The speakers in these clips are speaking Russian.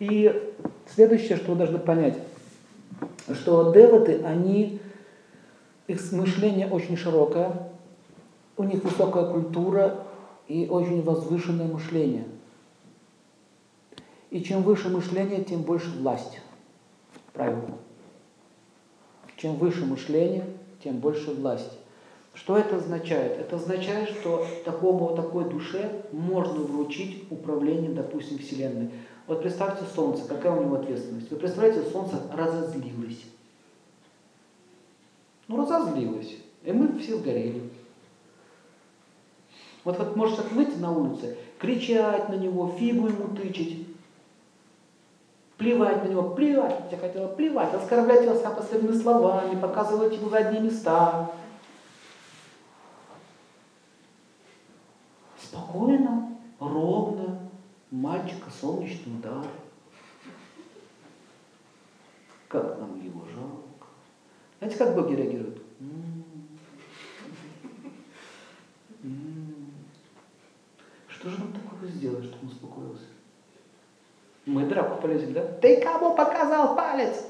И следующее, что вы должны понять, что деваты, они, их мышление очень широкое, у них высокая культура и очень возвышенное мышление. И чем выше мышление, тем больше власть. Правильно. Чем выше мышление, тем больше власть. Что это означает? Это означает, что такому, такой душе можно вручить управление, допустим, Вселенной. Вот представьте Солнце, какая у него ответственность. Вы представляете, Солнце разозлилось. Ну, разозлилось. И мы все сгорели. Вот, вот можете выйти на улицу, кричать на него, фигу ему тычить, плевать на него, плевать, я хотела плевать, оскорблять его последними словами, показывать ему задние места. Спокойно, ровно, мальчика солнечный удар. Как нам его жалко. Знаете, как боги реагируют? Что же нам такого сделать, чтобы он успокоился? Мы драку полезем, да? Ты кому показал палец?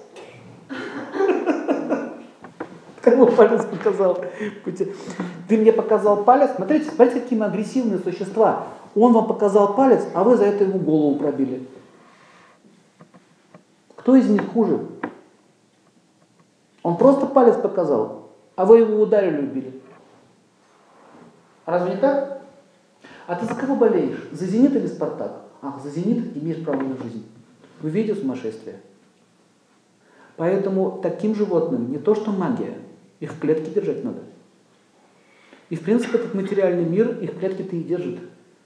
Кому палец показал? Ты мне показал палец? Смотрите, смотрите, какие мы агрессивные существа. Он вам показал палец, а вы за это ему голову пробили. Кто из них хуже? Он просто палец показал, а вы его ударили, убили. Разве не так? А ты за кого болеешь? За «Зенит» или «Спартак»? Ах, за «Зенит» имеешь право на жизнь. Вы видите сумасшествие? Поэтому таким животным не то что магия, их в клетке держать надо. И в принципе этот материальный мир их клетки-то и держит.